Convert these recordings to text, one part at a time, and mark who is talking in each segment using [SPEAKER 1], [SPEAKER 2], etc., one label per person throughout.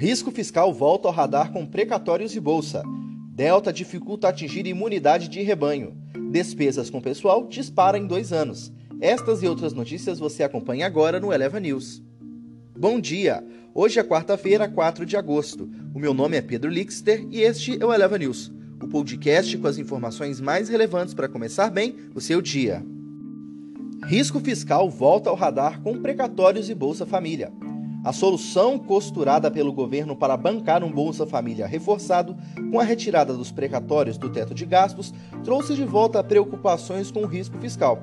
[SPEAKER 1] Risco fiscal volta ao radar com precatórios e bolsa. Delta dificulta atingir imunidade de rebanho. Despesas com pessoal dispara em dois anos. Estas e outras notícias você acompanha agora no Eleva News. Bom dia! Hoje é quarta-feira, 4 de agosto. O meu nome é Pedro Lixter e este é o Eleva News, o podcast com as informações mais relevantes para começar bem o seu dia. Risco fiscal volta ao radar com precatórios e Bolsa Família. A solução costurada pelo governo para bancar um Bolsa Família reforçado, com a retirada dos precatórios do teto de gastos, trouxe de volta preocupações com o risco fiscal.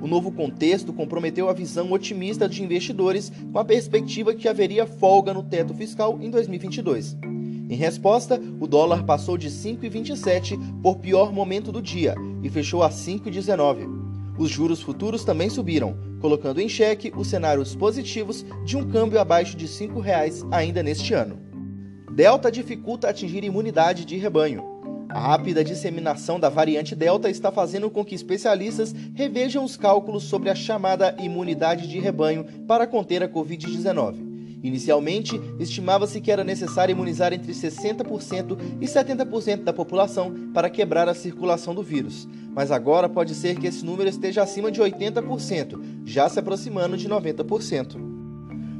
[SPEAKER 1] O novo contexto comprometeu a visão otimista de investidores com a perspectiva que haveria folga no teto fiscal em 2022. Em resposta, o dólar passou de 5,27 por pior momento do dia e fechou a 5,19. Os juros futuros também subiram, colocando em xeque os cenários positivos de um câmbio abaixo de R$ 5,00 ainda neste ano. Delta dificulta atingir imunidade de rebanho. A rápida disseminação da variante Delta está fazendo com que especialistas revejam os cálculos sobre a chamada imunidade de rebanho para conter a Covid-19. Inicialmente, estimava-se que era necessário imunizar entre 60% e 70% da população para quebrar a circulação do vírus, mas agora pode ser que esse número esteja acima de 80%, já se aproximando de 90%.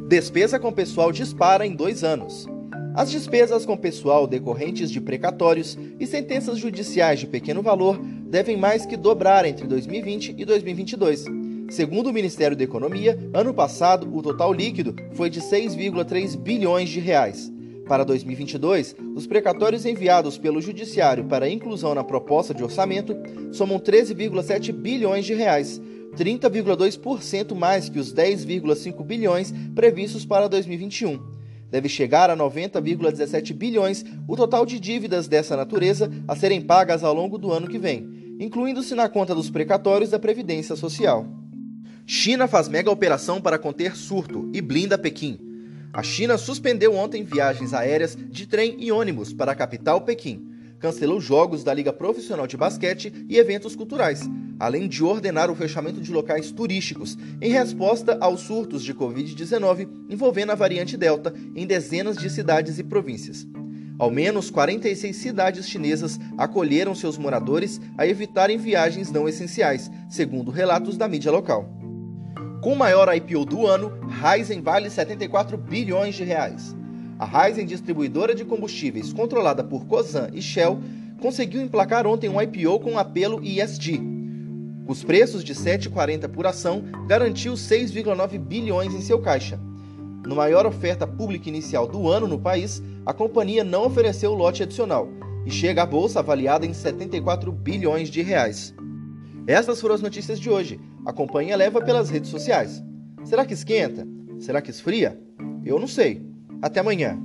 [SPEAKER 1] Despesa com pessoal dispara em dois anos. As despesas com pessoal decorrentes de precatórios e sentenças judiciais de pequeno valor devem mais que dobrar entre 2020 e 2022 Segundo o Ministério da Economia, ano passado o total líquido foi de 6,3 bilhões de reais. Para 2022, os precatórios enviados pelo Judiciário para inclusão na proposta de orçamento somam 13,7 bilhões de reais, 30,2% mais que os 10,5 bilhões previstos para 2021. Deve chegar a 90,17 bilhões o total de dívidas dessa natureza a serem pagas ao longo do ano que vem, incluindo-se na conta dos precatórios da Previdência Social. China faz mega operação para conter surto e blinda Pequim. A China suspendeu ontem viagens aéreas de trem e ônibus para a capital Pequim. Cancelou jogos da Liga Profissional de Basquete e eventos culturais, além de ordenar o fechamento de locais turísticos em resposta aos surtos de Covid-19 envolvendo a variante Delta em dezenas de cidades e províncias. Ao menos 46 cidades chinesas acolheram seus moradores a evitarem viagens não essenciais, segundo relatos da mídia local. Com o maior IPO do ano, Raizen vale 74 bilhões de reais. A Raizen, distribuidora de combustíveis controlada por Cosan e Shell, conseguiu emplacar ontem um IPO com apelo ESG. Os preços de 7,40 por ação garantiu 6,9 bilhões em seu caixa. No maior oferta pública inicial do ano no país, a companhia não ofereceu lote adicional e chega à bolsa avaliada em 74 bilhões de reais. Essas foram as notícias de hoje. Acompanhe a leva pelas redes sociais. Será que esquenta? Será que esfria? Eu não sei. Até amanhã.